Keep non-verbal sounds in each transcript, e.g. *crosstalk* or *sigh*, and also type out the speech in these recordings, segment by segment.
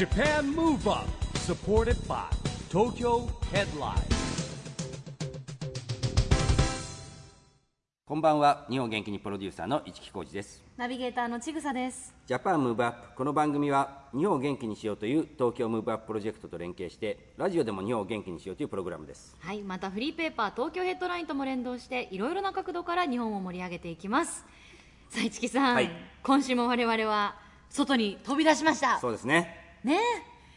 Japan Move Up supported by Tokyo Headline. こんばんは。日本元気にプロデューサーの一木広治です。ナビゲーターのちぐさです。 Japan Move Up この番組は日本を元気にしようという東京ムーブアッププロジェクトと連携してラジオでも日本を元気にしようというプログラムです。はい。またフリーペーパー東京ヘッドラインとも連動していろいろな角度から日本を盛り上げていきます。さあ市木さん、はい。今週も我々は外に飛び出しました。そうですねね。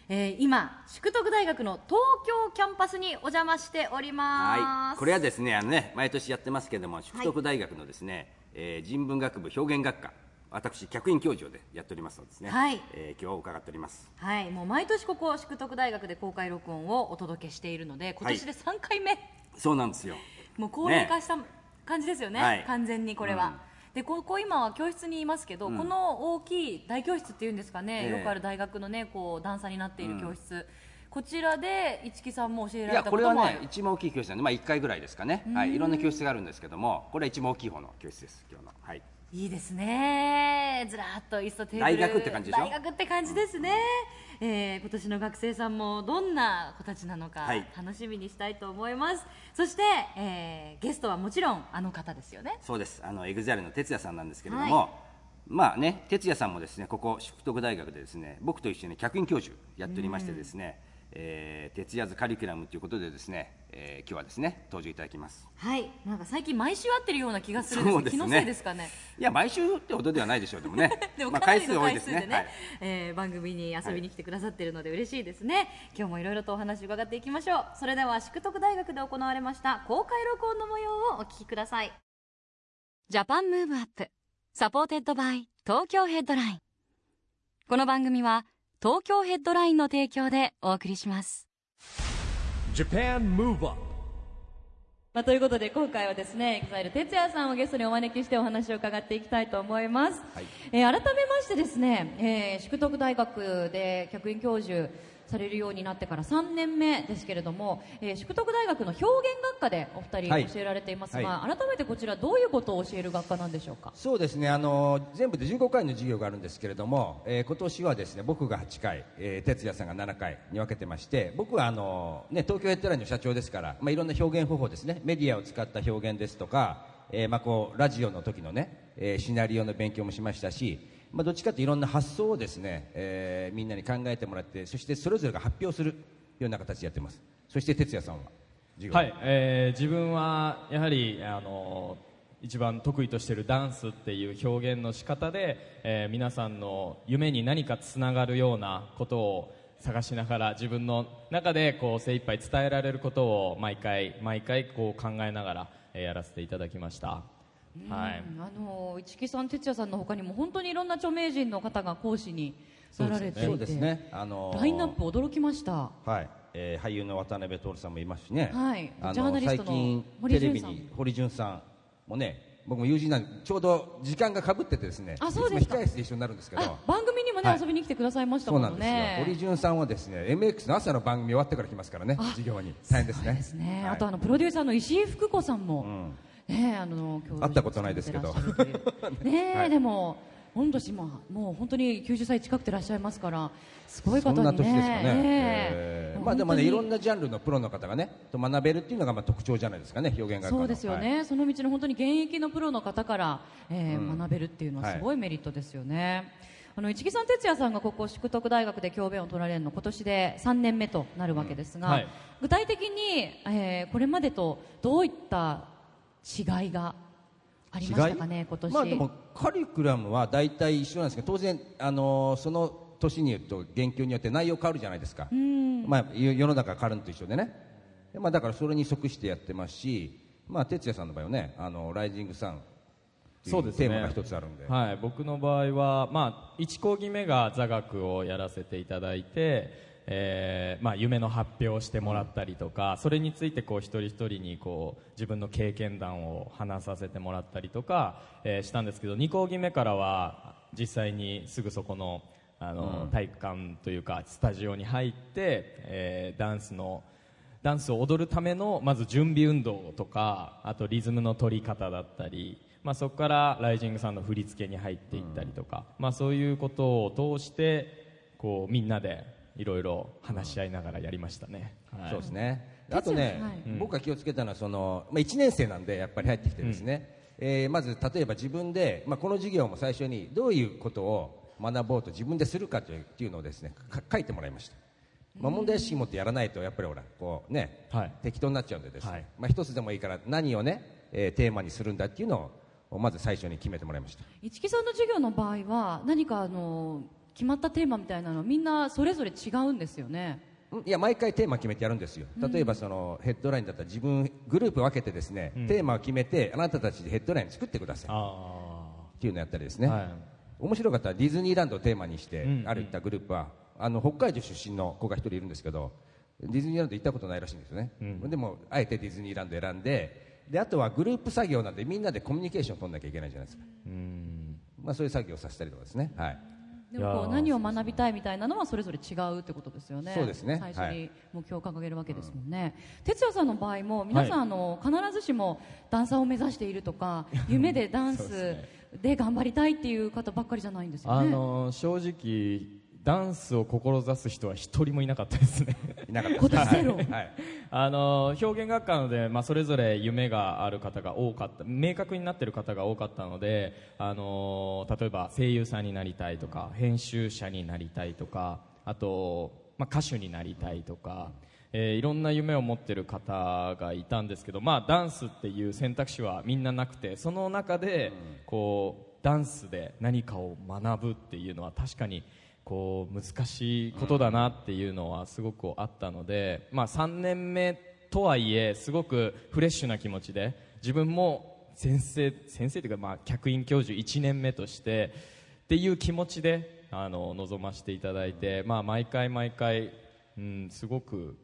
ええー今淑徳大学の東京キャンパスにお邪魔しております。はい。これはですねあのね毎年やってますけども淑徳大学のですね、えー人文学部表現学科私客員教授でやっておりますのでですね、はい。えー今日は伺っております。はい。もう毎年ここ淑徳大学で公開録音をお届けしているので今年で3回目、そうなんですよ。もう高齢化した感じですよね、はい。完全にこれは、でここ今は教室にいますけど、この大きい大教室っていうんですかね、ええ。よくある大学のねこう段差になっている教室、こちらで市木さんも教えられいやこれはね一番大きい教室なんで、まあ、1回ぐらいですかね、はい、いろんな教室があるんですけどもこれは一番大きい方の教室です今日の。はい。いいですね。ずらっと椅子とテーブル。大学って感じでしょ？大学って感じですね、えー今年の学生さんもどんな子たちなのかはい。楽しみにしたいと思います、そして、えーゲストはもちろんあの方ですよね。そうです。あの EXILE の TETSUYA さんなんですけれども、はまあね TETSUYA さんもですねここ淑徳大学でですね僕と一緒に客員教授やっておりましてですね、えー哲也図カリキュラムということでですね、えー今日はですね登場いただきます。はい。なんか最近毎週会ってるような気がするんですそうですね。けど気のせいですかね？いや毎週ってほどではないでしょうでもね。*laughs* でもまあかなりの多い回数でね、はい。えー番組に遊びに来てくださってるので嬉しいです。ね、今日もいろいろとお話伺っていきましょう。それでは淑徳大学で行われました公開録音の模様をお聞きください。 Japan Move Up supported by Tokyo Headline。この番組は東京ヘッドラインの提供でお送りします。Japan Move Up. まあ、ということで今回はですね EXILE 哲也さんをゲストにお招きしてお話を伺っていきたいと思います、はい。えー改めましてですね、えー淑徳大学で客員教授されるようになってから3年目ですけれども、えー淑徳大学の表現学科でお二はい。人教えられていますが、は改めてこちらどういうことを教える学科なんでしょうか？そうですね。あの全部で15回の授業があるんですけれども、えー今年はですね僕が8回、えー哲也さんが7回に分けてまして僕はあの、ね、東京ヘッドラインの社長ですから、まあ、いろんな表現方法ですね。メディアを使った表現ですとか、えーまあ、こうラジオの時のね、えーシナリオの勉強もしましたし、まあ、どっちかというといろんな発想をですね、えーみんなに考えてもらってそしてそれぞれが発表するような形でやってます。そして哲也さんははい、えー自分はやはりあの一番得意としているダンスっていう表現の仕方で、えー皆さんの夢に何かつながるようなことを探しながら自分の中でこう精一杯伝えられることを毎回毎回こう考えながら、えーやらせていただきました、はい。うん。あの市木さん哲也さんの他にも本当にいろんな著名人の方が講師になられていてそうですね。あのラインナップ驚きました。はい、えー俳優の渡辺徹さんもいますしね、はい。あのジャーナリストのテレビに堀潤さんもね僕も友人なんでちょうど時間がかぶっててですねあそうですか。控え室で一緒になるんですけど。あ番組にもね、はい。遊びに来てくださいましたもそうなんですよ。堀潤さんはですね MX の朝の番組終わってから来ますからね授業に。大変ですね。ですね、はい。あとあのプロデューサーの石井福子さんも、んねあの会ったことないですけど。*laughs* ね、はいでも御年ももう本当に90歳近くてらっしゃいますからすごい方にね。そんな年ですかね、ええ。えー。まあでもねいろんななジャンルのプロの方がねと学べるっていうのがまあ特徴じゃないですかね表現そうですよね、はい。その道の本当に現役のプロの方から、えー学べるっていうのははいすごいメリットですよね。あの市木さん哲也さんがここ淑徳大学で教鞭を取られるの今年で3年目となるわけですが、うん。はい。具体的に、えーこれまでとどういった違いがありましたかね今年、まあでもカリキュラムは大体一緒なんですけど当然あのーその年によって言及によって内容変わるじゃないですか。まあ世世の中変わるのと一緒でね。でまあだからそれに即してやってますしまあ哲也さんの場合はねあのライジングサンっていそうですねテーマが一つあるんで。はい、僕の場合は、まあ、1講義目が座学をやらせていただいて、えーまあ、夢の発表をしてもらったりとかそれについてこう一人一人にこう自分の経験談を話させてもらったりとか、えーしたんですけど2講義目からは実際にすぐそこのあの、体育館というかスタジオに入って、えーダンスのダンスを踊るためのまず準備運動とかあとリズムの取り方だったり、まあ、そこからライジングさんの振り付けに入っていったりとか、まあ、そういうことを通してこうみんなでいろいろ話し合いながらやりましたね、はい。そうですね。あとね、はい。僕が気をつけたのはその、まあ、1年生なんでやっぱり入ってきてですね、えーまず例えば自分で、まあ、この授業も最初にどういうことを学ぼうと自分でするかというのをですねか書いてもらいました、まあ、問題意識持ってやらないとやっぱりほらこうね、はい。適当になっちゃうんでですね、はい。まあ、一つでもいいから何をね、えーテーマにするんだっていうのをまず最初に決めてもらいました。市木さんの授業の場合は何かあの決まったテーマみたいなのみんなそれぞれ違うんですよね。んいや毎回テーマ決めてやるんですよ。例えばそのヘッドラインだったら自分グループ分けてですね、テーマを決めてあなたたちでヘッドライン作ってください。っあていうのをやったりですね、はい。面白かったらディズニーランドをテーマにしてうん。歩いたグループは、あの北海道出身の子が一人いるんですけどディズニーランド行ったことないらしいんですよね、うん。でもあえてディズニーランド選んでであとはグループ作業なんでみんなでコミュニケーションを取んなきゃいけないじゃないですか、ーうん。まあ、そういう作業をさせたりとかですね、はい、でもこう何を学びたいみたいなのはそれぞれ違うってことですよね。そうですね。最初にはい。目標を掲げるわけですもんね、哲也さんの場合も皆さん、はい。あの必ずしもダンサーを目指しているとか *laughs* 夢でダンスで頑張りたいっていう方ばっかりじゃないんですよあねの正直ダンスを志す人は一人もいなかったですね。いなかった。今年ゼロ。はい。はい。あの表現学科なので、まあ、それぞれ夢がある方が多かった。明確になっている方が多かったのであの例えば声優さんになりたいとか編集者になりたいとかあと、まあ、歌手になりたいとか、えーいろんな夢を持っている方がいたんですけど、まあ、ダンスっていう選択肢はみんななくてその中でこうダンスで何かを学ぶっていうのは確かにこう難しいことだなっていうのはすごくあったので、まあ、3年目とはいえすごくフレッシュな気持ちで自分も先生先生というか、まあ、客員教授1年目としてっていう気持ちであの臨ませていただいて、まあ、毎回毎回、うん、すごく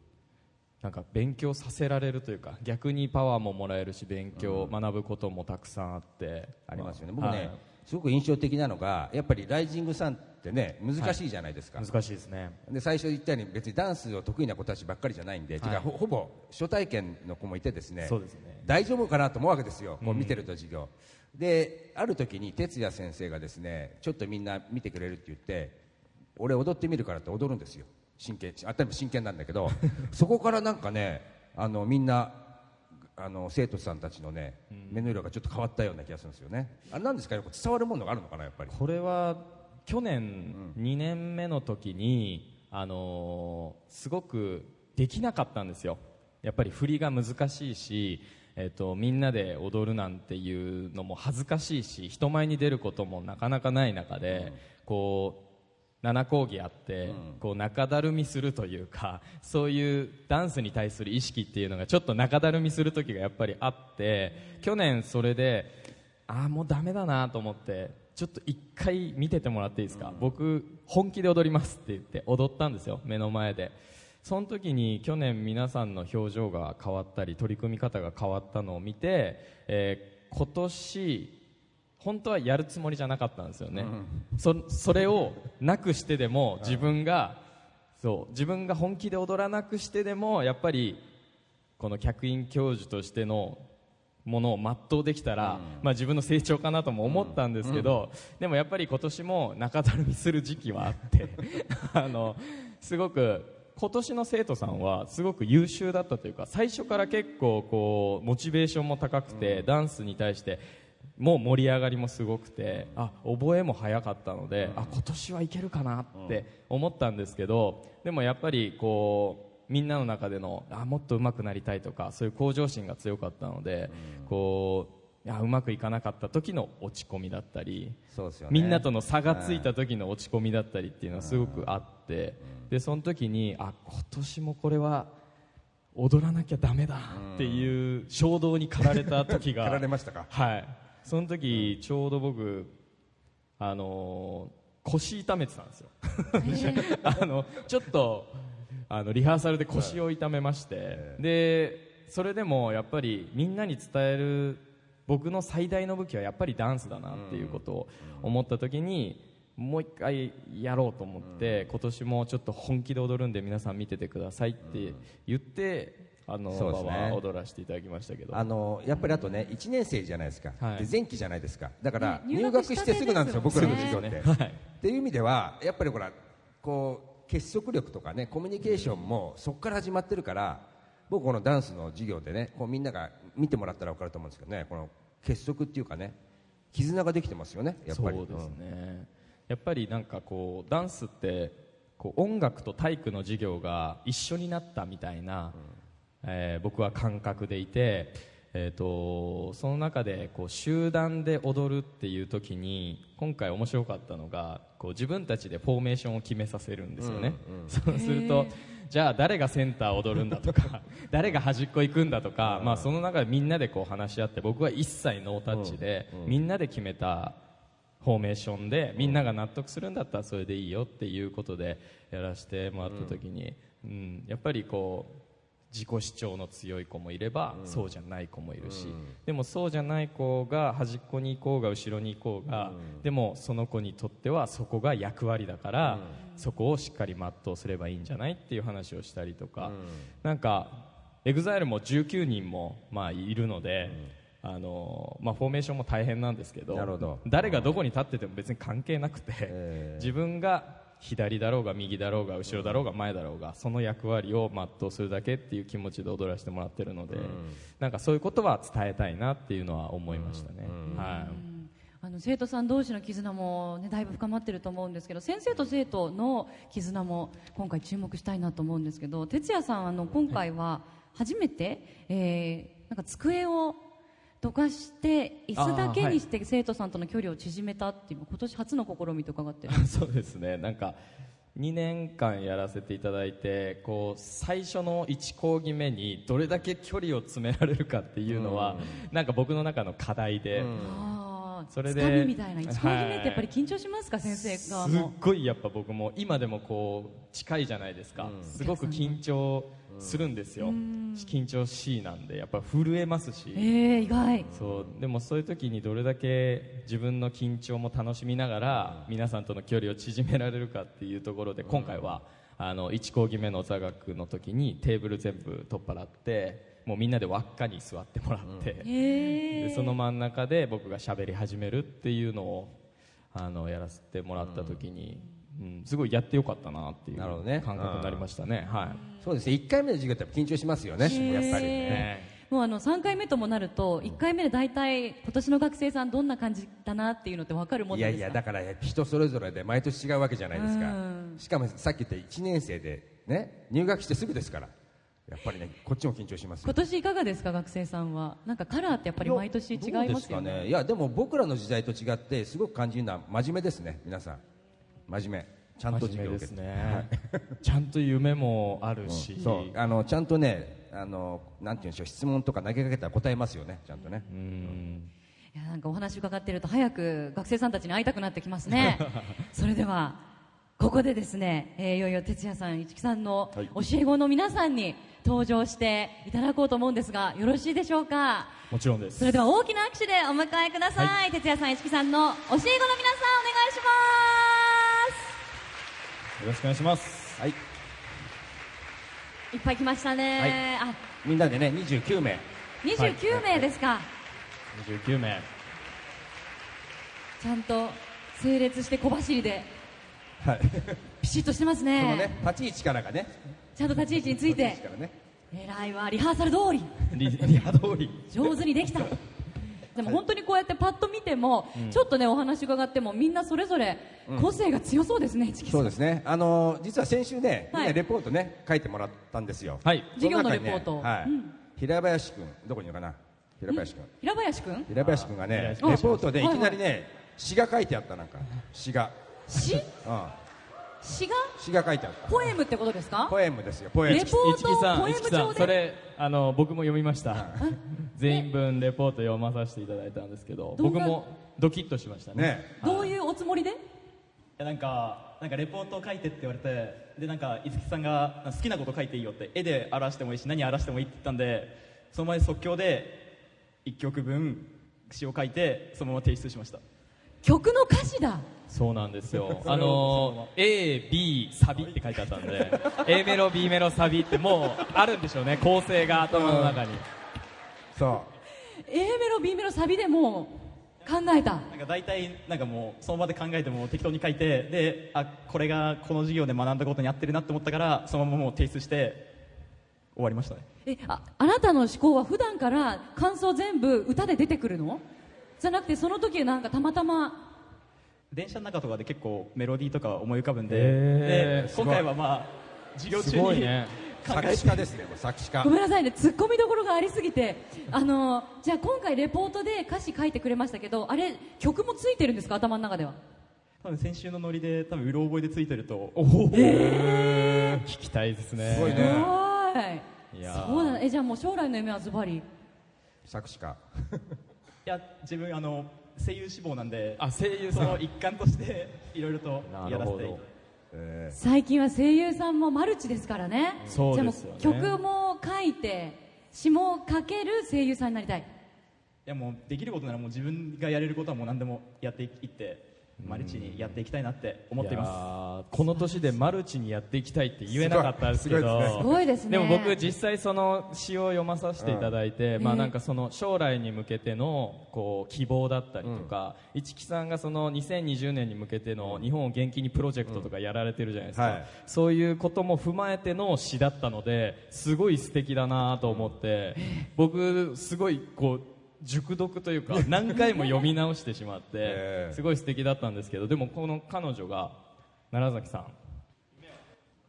なんか勉強させられるというか逆にパワーももらえるし勉強、学ぶこともたくさんあってありますよね、僕ね、はいすごく印象的なのがやっぱりライジングさんってね難しいじゃないですか、難しいですね。で最初言ったように別にダンスを得意な子たちばっかりじゃないんで、はい。違うほほぼ初体験の子もいてですね。ね。大丈夫かなと思うわけですよ、こう見てると授業、である時に哲也先生がですねちょっとみんな見てくれるって言って俺踊ってみるからって踊るんですよ。真剣あたりも真剣なんだけど *laughs* そこからなんかねあのみんなあの生徒さんたちのね、目の色がちょっと変わったような気がするんですよね。あれなんですか？伝わるものがあるのかな？やっぱり。これは去年2年目の時に、あのーすごくできなかったんですよ。やっぱり振りが難しいし、えっとみんなで踊るなんていうのも恥ずかしいし人前に出ることもなかなかない中で、こう7講義あって、こう中だるみするというか *laughs* そういうダンスに対する意識っていうのがちょっと中だるみする時がやっぱりあって去年それでああもうダメだなと思ってちょっと一回見ててもらっていいですか、僕本気で踊りますって言って踊ったんですよ目の前で。その時に去年皆さんの表情が変わったり取り組み方が変わったのを見て、えー今年本当はやるつもりじゃなかったんですよね、そそれをなくしてでも自分がそう自分が本気で踊らなくしてでもやっぱりこの客員教授としてのものを全うできたら、まあ、自分の成長かなとも思ったんですけど、でもやっぱり今年も中だるみする時期はあって *laughs* あのすごく今年の生徒さんはすごく優秀だったというか最初から結構こうモチベーションも高くて、ダンスに対してもう盛り上がりもすごくてあ。覚えも早かったので、あ今年はいけるかなって思ったんですけどでもやっぱりこうみんなの中でのあもっと上手くなりたいとかそういう向上心が強かったので、こういやうまくいかなかった時の落ち込みだったり、そうですよね。みんなとの差がついた時の落ち込みだったりっていうのはすごくあって、でその時にあ今年もこれは踊らなきゃダメだっていう衝動に駆られた時が駆られましたか？はいその時ちょうど僕あのー腰痛めてたんですよ。*laughs* あのちょっとあのリハーサルで腰を痛めまして、でそれでもやっぱりみんなに伝える僕の最大の武器はやっぱりダンスだなっていうことを思った時にもう一回やろうと思って、今年もちょっと本気で踊るんで皆さん見ててくださいって言って、あのそうですね。場は踊らせていただきましたけど。あのやっぱりあとね1年生じゃないですか、はい。で前期じゃないですか。だからね入入学学したてすぐなんですよ、ね僕らの授業って。はい。っていう意味ではやっぱりほらこう結束力とかねコミュニケーションもそこから始まってるから僕このダンスの授業でねこうみんなが見てもらったら分かると思うんですけどねこの結束っていうかね絆ができてますよねやっぱり。そうですね、やっぱりなんかこうダンスってこう音楽と体育の授業が一緒になったみたいな、えー僕は感覚でいて、えー、とその中でこう集団で踊るっていう時に今回面白かったのがこう自分たちでフォーメーションを決めさせるんですよね、そうするとじゃあ誰がセンター踊るんだとか *laughs* 誰が端っこ行くんだとか、まあ、その中でみんなでこう話し合って僕は一切ノータッチで、みんなで決めたフォーメーションでみんなが納得するんだったらそれでいいよっていうことでやらせてもらった時に、うん。やっぱりこう自己主張の強い子もいれば、そうじゃない子もいるし、でもそうじゃない子が端っこに行こうが後ろに行こうが、でもその子にとってはそこが役割だから、そこをしっかり全うすればいいんじゃないっていう話をしたりとか、なんか EXILE も19人もまあいるので、あのまあ、フォーメーションも大変なんですけど誰がどこに立ってても別に関係なくて、え自分が左だろうが右だろうが後ろだろうが前だろうがその役割を全うするだけっていう気持ちで踊らせてもらってるので、なんかそういうことは伝えたいなっていうのは思いましたね、はい。あの生徒さん同士の絆も、ね、だいぶ深まってると思うんですけど先生と生徒の絆も今回注目したいなと思うんですけど哲也さんあの今回は初めて、えーなんか机をどかして椅子だけにして生徒さんとの距離を縮めたっていう今年初の試みと伺ってる。*laughs* そうですね。なんか2年間やらせていただいてこう最初の1講義目にどれだけ距離を詰められるかっていうのは、なんか僕の中の課題で、あーそれでつかみみたいなってやっぱり緊張しますか、先生側すっもごいやっぱ僕も今でもこう近いじゃないですか、すごく緊張するんですよ、緊張しいなんでやっぱ震えますし、えー、意外。そう。でもそういう時にどれだけ自分の緊張も楽しみながら皆さんとの距離を縮められるかっていうところで今回はあの1講義目の座学の時にテーブル全部取っ払ってもうみんなで輪っかに座ってもらって、えでその真ん中で僕が喋り始めるっていうのをあのやらせてもらった時に、うんすごいやってよかったなっていうなるほどね。感覚になりましたね。はい。そうですね。1回目の授業ってやっぱ緊張しますよね。やっぱりね。ねもうあの3回目ともなると1回目で大体今年の学生さんどんな感じだなっていうのって分かるもんいやなんですか？いやだから人それぞれで毎年違うわけじゃないですか。うん。しかもさっき言った1年生でね入学してすぐですからやっぱりねこっちも緊張しますよ今年いかがですか学生さんは？なんかカラーってやっぱり毎年違いまですよね。ね。いやでも僕らの時代と違ってすごく感じるのは真面目ですね皆さん。真面目。ちゃんと授業を受けて。ね、ちゃんと夢もあるし、そう。あのちゃんとねあのなんていうんでしょう質問とか投げかけたら答えますよね。ちゃんとね。うん。いやなんかお話伺ってると早く学生さんたちに会いたくなってきますね。*laughs* それではここでですね、えーいよいよ哲也さん市木さんの教え子の皆さんに登場していただこうと思うんですがよろしいでしょうか？もちろんです。それでは大きな拍手でお迎えください、哲也さん市木さんの教え子の皆さんお願いしよろしくお願いします。はい。ますいっぱい来ましたね、あ。みんなでね29名。29名ですか、29名。ちゃんと整列して小走りではい。ピシッとしてますそのねね立ち位置からがね。ちゃんと立ち位置について。からね。偉いわリハーサル通り。リリハ通り。上手にできた。でも本当にこうやってパッと見ても、ちょっとねお話伺ってもみんなそれぞれ個性が強そうですね、チキさそうんですね。あの実は先週ねはないレポートね書いてもらったんですよ。はい。授業のレポート。はい。うん。平林君どこにいるかな？平林君平林くん？平林君がねレポートでいきなりはね詩が書いてあったなんか。詩が詩うん。詩が？詩が書いてあった。ポエムってことですか？ポエムですよ。ポエム。レポートポエム帳で？んそれあの僕も読みました。全員分レポート読まさせていただいたんですけど僕もドキッとしましたね。ね。どういうおつもりで？やなんかなんかレポートを書いてって言われてでなんか五木さんが好きなこと書いていいよって絵で表してもいいし何表してもいいって言ったんでその前即興で1曲分詩を書いてそのまま提出しました。曲の歌詞だそうなんですよ。あの A、B サビって書いてあったんで A メロ B メロサビってもうあるんでしょうね構成が頭の中に。そ A メロ B メロサビでもう考えた。なんか大体なんかもうその場で考えても適当に書いてであこれがこの授業で学んだことに合ってるなって思ったからそのままもう提出して終わりましたね。えああなたの思考は普段から感想全部歌で出てくるの？じゃなくてその時なんかたまたま電車の中とかで結構メロディーとか思い浮かぶんでで今回はまあ授業す中に *laughs* 作詞家ですね作詞家。ごめんなさいね突っ込みどころがありすぎて。あのじゃあ今回レポートで歌詞書いてくれましたけどあれ曲もついてるんですか？頭の中では。多分先週のノリで多分うろ覚えでついてるとおお、聞きたいですね。すごいすねごい。いやー。そうだね。えじゃあもう将来の夢はズバリ。作詞家。*laughs* いや自分あの声優志望なんであ声優さんその一環として *laughs* いろいろとなやらせてえ最近は声優さんもマルチですからね。そうですよね。じゃあもう曲も書いて詞も書ける声優さんになりたい。いやもうできることならもう自分がやれることはもう何でもやっていってマルチにやっていきたいなって思っていまーこの年でマルチにやっていきたいって言えなかったんですけど。すごいですね。でも僕実際その詩を読まさせていただいて、まあええなんかその将来に向けてのこう希望だったりとか、市木さんがその2020年に向けての日本を元気にプロジェクトとかやられてるじゃないですか、はい。そういうことも踏まえての詩だったのですごい素敵だなと思って僕すごいこう熟読というか何回も読み直してしまって *laughs* ええ。すごい素敵だったんですけどでもこの彼女が楢崎さん。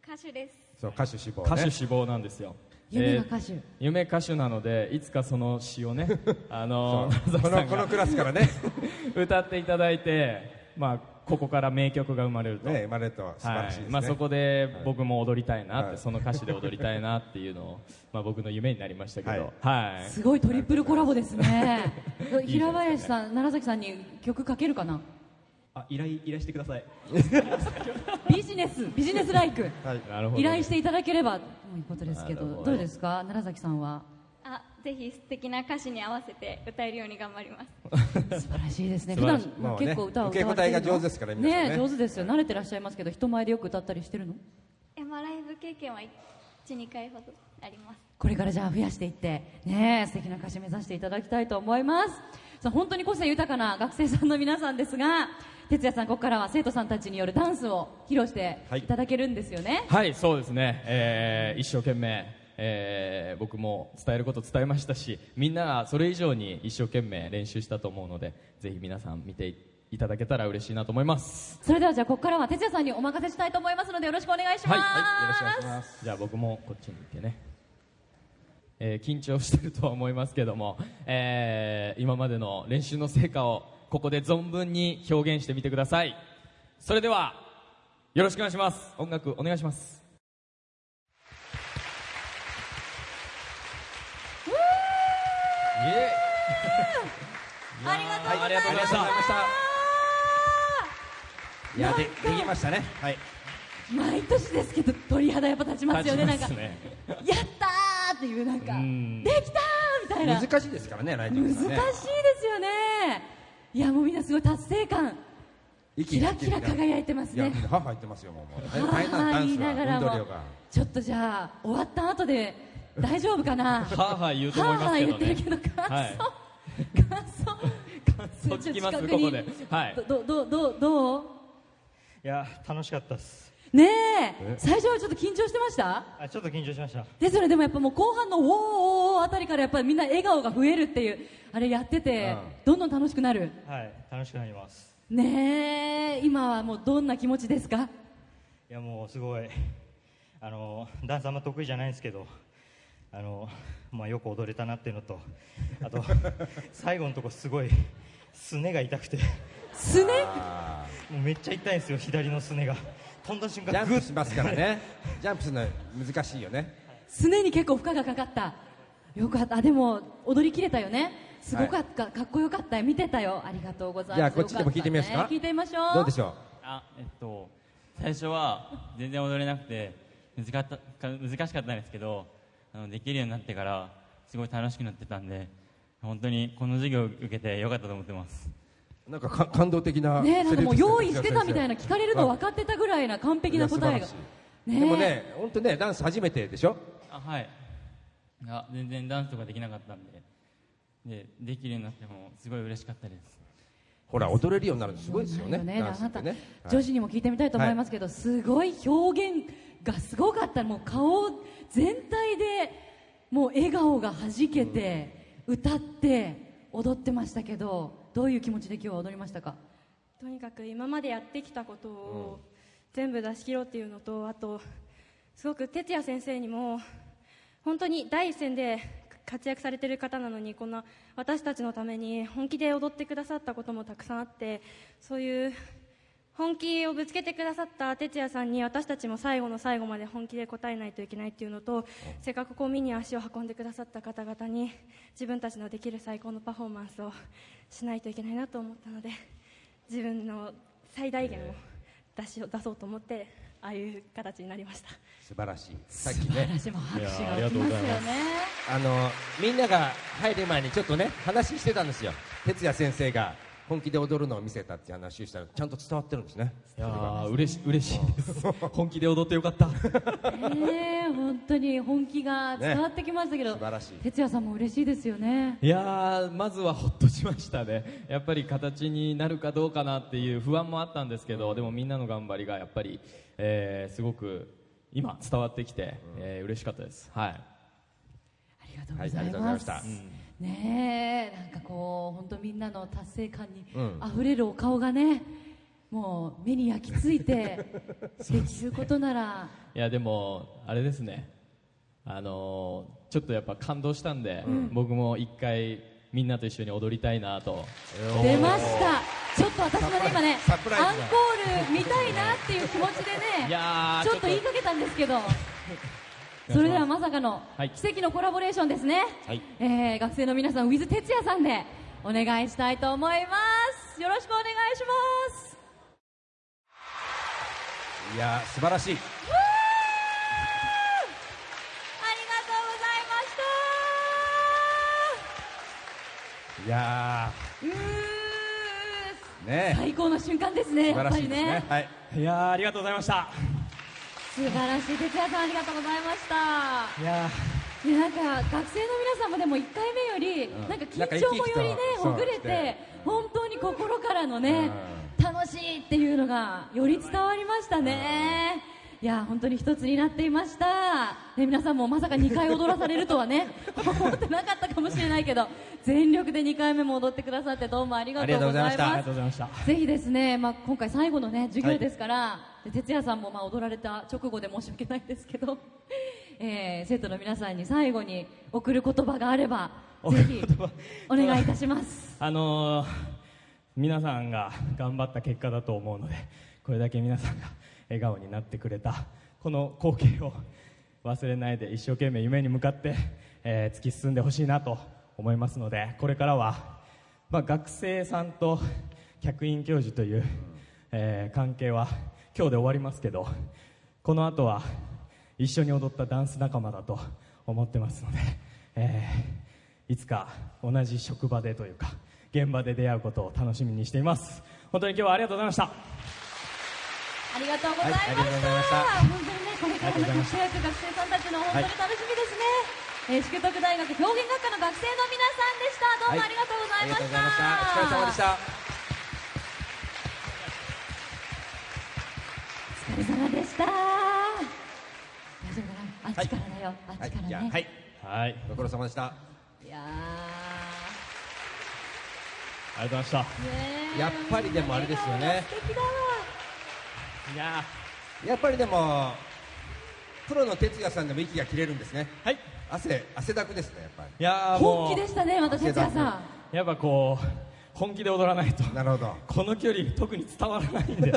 歌手です。ーそう歌手志望ね。歌手志望なんですよ、夢が歌手、えー夢歌手なのでいつかその詩をねあの *laughs* このクラスからね。*laughs* 歌っていただいて、まあ、ここから名曲が生まれると、ね生まれると素晴らしいですね、まあ、そこで僕も踊りたいなって、はい。その歌詞で踊りたいなっていうのを、*laughs* まあ、僕の夢になりましたけど、はい。はいすごいトリプルコラボですね。*laughs* 平林さん楢崎さんに曲書けるかな？すあ依頼依頼してください。*laughs* ビジネスビジネスライク。なるほど依頼していただければということですけど。どどうですか？楢崎さんは。あぜひ素敵な歌詞に合わせて歌えるように頑張ります。*laughs* 素晴らしいですね。普段素晴らしい。もうね結構歌を受け答えが上手ですからね。ね上手ですよ。慣れてらっしゃいますけど人前でよく歌ったりしてるの？えまあライブ経験は12回ほどあります。これからじゃあ増やしていってね素敵な歌詞目指していただきたいと思います。さあ本当に個性豊かな学生さんの皆さんですが哲也さんここからは生徒さんたちによるダンスを披露していただけるんですよね、はい、そうですね、えー一生懸命、えー僕も伝えること伝えましたしみんながそれ以上に一生懸命練習したと思うのでぜひ皆さん見ていただけたら嬉しいなと思います。それではじゃあここからは哲也さんにお任せしたいと思いますのでよろしくお願いします、はいはいよろしくお願いします。じゃあ僕もこっちにいてね、えー緊張してるとは思いますけども、えー今までの練習の成果をここで存分に表現してみてください。それではよろしくお願いします。音楽お願いしますありがとうございます、ありがとうございました。いやでできましたね。はい。毎年ですけど鳥肌やっぱ立ちますよね。*laughs* なんかやったーっていうなんかうん。できたーみたいな。難しいですからねライト難しいですよね。いやもうみんなすごい達成感。キラキラ輝いてますね。母言ってますよもう。も。うは大変なダンスはちょっとじゃあ終わった後で大丈夫かな？はあはあ言うと思いますけどね。はあはあ言ってるけど感想、はい感想？そう聞きます近くにここで。はい。どどどどどう？いや楽しかったです。ねえ。最初はちょっと緊張してました？あちょっと緊張しました。ですよねでもやっぱもう後半の「ウォーおーおーあたりからやっぱりみんな笑顔が増えるっていうあれやってて、どんどん楽しくなる？はい楽しくなります。ねえ。今はもうどんな気持ちですか？いやもうすごい。あのダンスあんま得意じゃないんですけどあの、*laughs* まあ、よく踊れたなっていうのとあと *laughs* 最後のとこすごいすねが痛くて。すね？もうめっちゃ痛いんですよ左のすねが。飛んだ瞬間ジャンプしますからね。ジャンプするの難しいよね。すねに結構負荷がかかった。よかった。あでも踊りきれたよね。すごかった、かっこよかったよ。見てたよ。ありがとうございます。じゃあこっちでも聞いてみますか？ね。聞いてみましょう。どうでしょあえっと最初は全然踊れなくて難かったか難しかったんですけどあのできるようになってからすごい楽しくなってたんで本当にこの授業を受けてよかったと思ってます。うなんかか感動的なねえなんかもう用意してたみたいな先聞かれるの分かってたぐらいな完璧な答えが。いや素生でもね本当ねダンス初めてでしょ？あはい。あ全然ダンスとかできなかったんで。でできるようになってもすごい嬉しかったです。ほら踊れるようになるのすごいですよねなるよね。あなた、ダンスってね。はい女子にも聞いてみたいと思いますけど、すごい表現がすごかったもう顔全体でもう笑顔がはじけて、歌って踊ってましたけどどういう気持ちで今日は踊りましたか？とにかく今までやってきたことを全部出し切ろうっていうのとあとすごく哲也先生にも本当に第一線で活躍されてる方なのにこんな私たちのために本気で踊ってくださったこともたくさんあってそういう本気をぶつけてくださった哲也さんに私たちも最後の最後まで本気で応えないといけないっていうのとせっかくこう見に足を運んでくださった方々に自分たちのできる最高のパフォーマンスをしないといけないなと思ったので自分の最大限を出し出そうと思ってああいう形になりました。素晴らしい。さっきね素晴らしい。もう拍手いやが起きますよね。あのみんなが入る前にちょっとね話してたんですよ。哲也先生が本気で踊るのを見せたっていう話をしたらちゃんと伝わってるんですね。いやー嬉し嬉しい。です本気で踊ってよかった。ねえ本当に本気が伝わってきましたけど、素晴らしい。哲也さんも嬉しいですよね。いやーまずはほっとしましたね。やっぱり形になるかどうかなっていう不安もあったんですけどでもみんなの頑張りがやっぱり、えーすごく今伝わってきて、えー嬉しかったです。はい。ありがとうごはいざいありがとうございましたねえ。なんかこう本当みんなの達成感にうん。溢れるお顔がねもう目に焼き付いて *laughs* できることなら。いやでもあれですね。あのーちょっとやっぱ感動したんで、うん。僕も一回みんなと一緒に踊りたいなと。出ました。ちょっと私もね今ねアンコール見たいなっていう気持ちでねいやーちょっと言いかけたんですけどそれではまさかのはい。奇跡のコラボレーションですね、はい。えー学生の皆さん with 哲也さんでお願いしたいと思います。よろしくお願いします。いやー素晴らしい。ありがとうございました。いやうーーね最高の瞬間ですね。素晴やっぱりらしいですね。ね。はい。いやーありがとうございました素晴らしい哲也さんありがとうございました。いやでなんか学生の皆さんもでも1回目より、うん。なんか緊張もよりねほぐれて本当に心からのね、楽しいっていうのがより伝わりましたね、いや本当に一つになっていました、ね、皆さんもまさか2回踊らされるとはね *laughs* 思ってなかったかもしれないけど全力で2回目も踊ってくださってどうもありがとうございます。ありがとうございました。ぜひですね、まあ、今回最後のね授業ですから、で哲也さんもまあ踊られた直後で申し訳ないんですけど、*laughs* えー生徒の皆さんに最後に送る言葉があればぜひお願いいたします。*laughs* あのー皆さんが頑張った結果だと思うのでこれだけ皆さんが笑顔になってくれたこの光景を忘れないで一生懸命夢に向かって、えー突き進んでほしいなと思いますのでこれからは、まあ、学生さんと客員教授という、えー関係は今日で終わりますけどこの後は一緒に踊ったダンス仲間だと思ってますので、えーいつか同じ職場でというか現場で出会うことを楽しみにしています本当に今日はありがとうございましたありがとうございました。はいありがとうございました本当にね、これからのありがとうございました活躍学生さんたちの本当に楽しみですね。えー淑徳大学表現学科の学生のもありがとうございました。ありがとうございましたお疲れ様でしたお疲れ様でした。大丈夫かな。あっちからだよ。あっちからね。はいはいはいご苦労様でしたいやありがとうございまー。ねやっぱりでもあれですよね素敵だわ。いややっぱりでもプロの哲也さんでも息が切れるんですねはい汗汗だくですねやっぱり。いやーもう。本気でしたね、また哲也さん。やっぱこう本気で踊らないと。なるほど。この距離特に伝わらないんで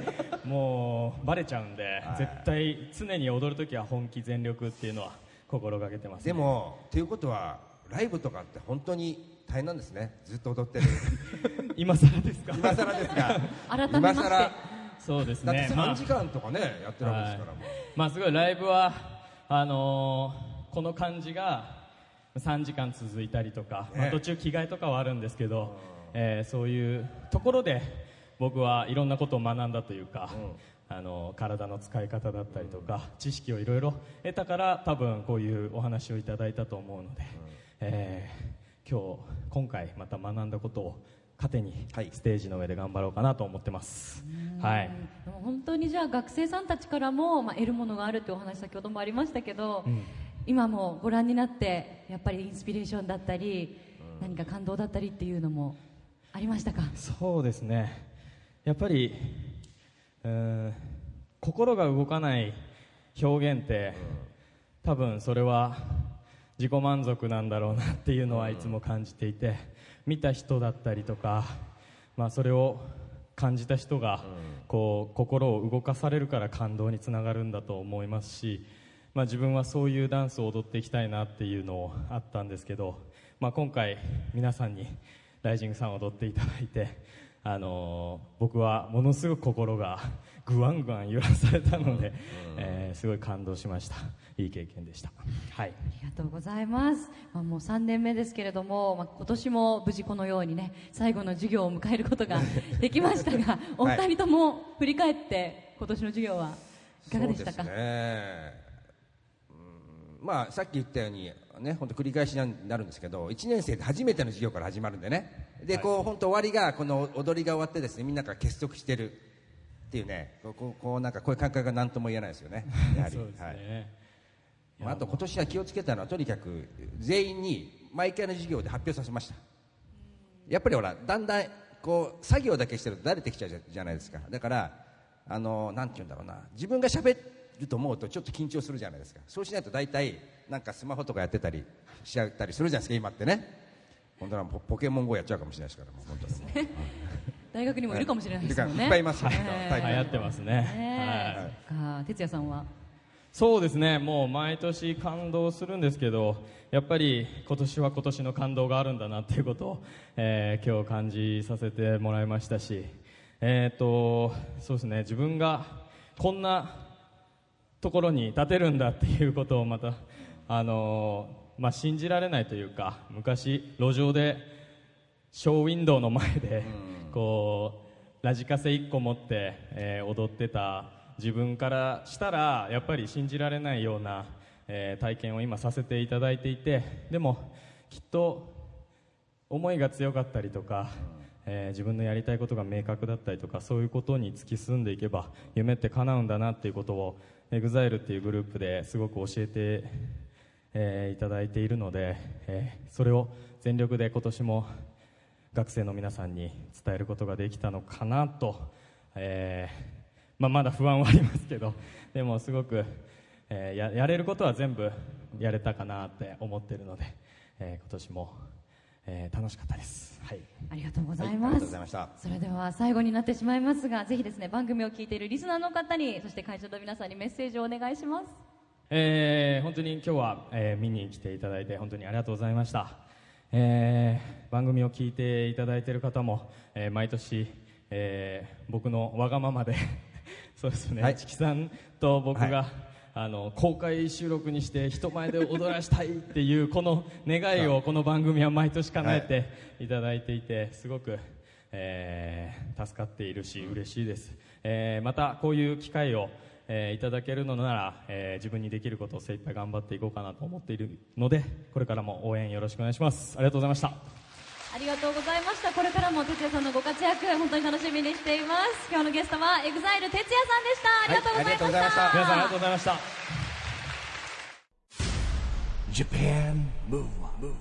もうバレちゃうんで絶対常に踊るときは本気全力っていうのは心がけてます、でもということはライブとかって本当に大変なんですね。ずっと踊ってる。*laughs* 今更ですか？今更ですが改めまして。今更。そうですだってねまあ3時間とかねやってるわけですからもう。まあすごいライブはあのーこの感じが3時間続いたりとか、まあね途中着替えとかはあるんですけど、えーそういうところで僕はいろんなことを学んだというか、あの体の使い方だったりとか、知識をいろいろ得たから多分こういうお話をいただいたと思うので、えー今日今回また学んだことを糧にステージの上で頑張ろうかなと思ってます。はい。本当にじゃあ学生さんたちからも、まあ、得るものがあるってお話先ほどもありましたけど、うん今もご覧になってやっぱりインスピレーションだったり、何か感動だったりっていうのもありましたか？そうですね。やっぱりうーん心が動かない表現って、多分それは自己満足なんだろうなっていうのはいつも感じていて、見た人だったりとか、まあ、それを感じた人がこう心を動かされるから感動につながるんだと思いますし、まあ、自分はそういうダンスを踊っていきたいなっていうのをあったんですけど、まあ、今回皆さんにライジングさんを踊っていただいて、あのー僕はものすごく心がぐわんぐわん揺らされたので、えーすごい感動しました。いい経験でした。はい。ありがとうございます、まあ、もう3年目ですけれども、まあ、今年も無事このようにね最後の授業を迎えることが *laughs* できましたがお二人とも振り返って今年の授業はいかがでしたか？そうですね。うんまあさっき言ったようにね本当繰り返しになるんですけど1年生で初めての授業から始まるんでね。でこう本当終わりがこの踊りが終わってですねみんなが結束してるっていうねこうこうなんかこういう感覚が何とも言えないですよね。*laughs* やはり。ね。はい。まあ、あと今年は気をつけたのはとにかく全員に毎回の授業で発表させました。やっぱりほらだんだんこう作業だけしてると慣れてきちゃうじゃないですか。だからあのなんて言うんだろうな。自分が喋ると思うとちょっと緊張するじゃないですか。そうしないと大体なんかスマホとかやってたりしちゃったりするじゃないですか今ってね。本当はポポケモン GO やっちゃうかもしれないですからもう本当にもう。*laughs* 大学にもいるかもしれないですもんね。いっぱいいますよええタイプ流行ってますね。ねはい。哲也さんは？そうですね。もう毎年感動するんですけどやっぱり今年は今年の感動があるんだなっていうことを、えー今日感じさせてもらいましたしえっ、とそうですね。自分がこんなところに立てるんだっていうことをまたあのーまあ信じられないというか昔路上でショーウィンドウの前で、こうラジカセ1個持って、えー踊ってた自分からしたらやっぱり信じられないような、えー体験を今させていただいていてでもきっと思いが強かったりとか、えー自分のやりたいことが明確だったりとかそういうことに突き進んでいけば夢って叶うんだなっていうことを EXILE っていうグループですごく教えて、えーいただいているので、えーそれを全力で今年も学生の皆さんに伝えることができたのかなと、えーまあ、まだ不安はありますけど *laughs* でもすごく、えやれることは全部やれたかなって思ってるので、え今年も、えー楽しかったです、はい、ありがとうございはいありがます、とうございました。それでは最後になってしまいますがぜひですね番組を聞いているリスナーの方にそして会場の皆さんにメッセージをお願いします。えー本当に今日は、えー見に来ていただいて本当にありがとうございました、えー番組を聞いていただいている方も、えー毎年、えー僕のわがままで *laughs* そうですね、はい。チキさんと僕が、はいあの公開収録にして人前で踊らしたいっていうこの願いをこの番組は毎年叶えていただいていてすごく、えー助かっているし嬉しいです、えーまたこういう機会を、えーいただけるのなら、えー自分にできることを精一杯頑張っていこうかなと思っているのでこれからも応援よろしくお願いします。ありがとうございました。ありがとうございました。これからも哲也さんのご活躍本当に楽しみにしています。今日のゲストは EXILE 哲也さんでした。ありがとうございました、はいありがとうございました。皆さんありがとうございました Japan Move Up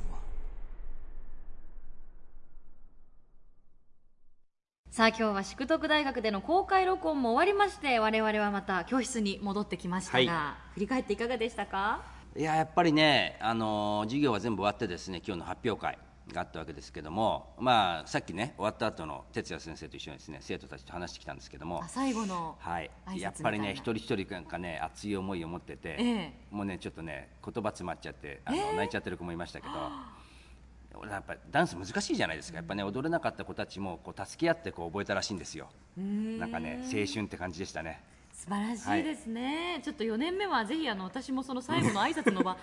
さあ今日は淑徳大学での公開録音も終わりまして我々はまた教室に戻ってきましたが、は振り返っていかがでしたか？いややっぱりね、あのー授業は全部終わってですね今日の発表会があったわけですけども、まあ、さっきね終わった後の哲也先生と一緒にですね生徒たちと話してきたんですけどもあ、最後のはい。やっぱりね一人一人なんかね熱い思いを持ってて、ええ。もうねちょっとね言葉詰まっちゃってあの、泣いちゃってる子もいましたけど。俺やっぱダンス難しいじゃないですか。やっぱね踊れなかった子たちもこう助け合ってこう覚えたらしいんですよ。なんかね青春って感じでしたね。素晴らしいですね、ちょっと4年目はぜひあの私もその最後の挨拶の場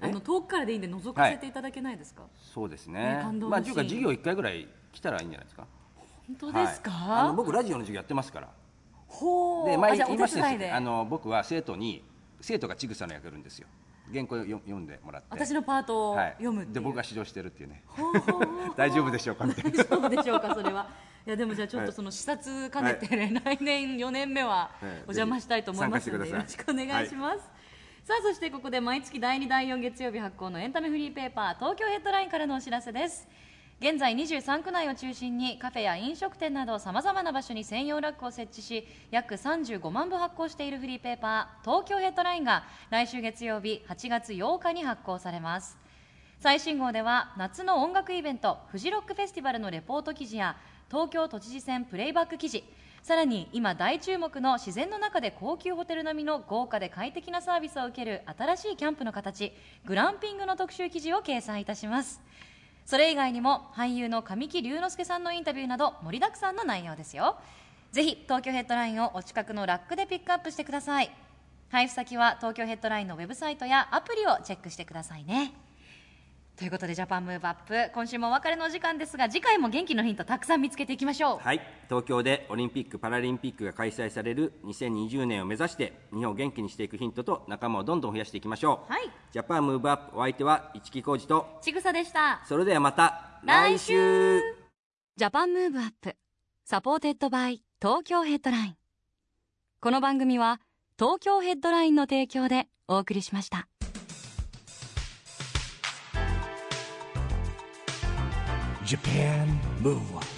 あの遠くからでいいんで覗かせていただけないですか、そうですね。ねまあというか授業1回ぐらい来たらいいんじゃないですか？本当ですか、はい、あの僕ラジオの授業やってますから。ほう。で前言いましたお手伝いで。よあの僕は生徒に生徒がちぐさの役やるんですよ。原稿を読読んでもらって。私のパートをはい。読むっていう。で僕が指導してるっていうね。*laughs* 大丈夫でしょうか？みたいな。大丈夫でしょうかそれは。いやでもじゃあちょっはい。とその視察兼ねてね、来年4年目ははい。お邪魔したいと思いますので、よろしくお願いします、さあそしてここで毎月第2第4月曜日発行のエンタメフリーペーパー東京ヘッドラインからのお知らせです。現在23区内を中心にカフェや飲食店などさまざまな場所に専用ラックを設置し約35万部発行しているフリーペーパー東京ヘッドラインが来週月曜日8月8日に発行されます。最新号では夏の音楽イベントフジロックフェスティバルのレポート記事や東京都知事選プレイバック記事さらに今大注目の自然の中で高級ホテル並みの豪華で快適なサービスを受ける新しいキャンプの形グランピングの特集記事を掲載いたします。それ以外にも俳優の神木隆之介さんのインタビューなど盛りだくさんの内容ですよ。ぜひ東京ヘッドラインをお近くのラックでピックアップしてください。配布先は東京ヘッドラインのウェブサイトやアプリをチェックしてくださいね。ということで Japan Move Up 今週もお別れのお時間ですが次回も元気のヒントたくさん見つけていきましょう。はい。東京でオリンピック・パラリンピックが開催される2020年を目指して日本を元気にしていくヒントと仲間をどんどん増やしていきましょう、はい。ジャパンムーブアップお相手は市木浩二とちぐさでした。それではまた来週。 Japan Move Up supported by Tokyo Headline。この番組は東京ヘッドラインの提供でお送りしました Japan Move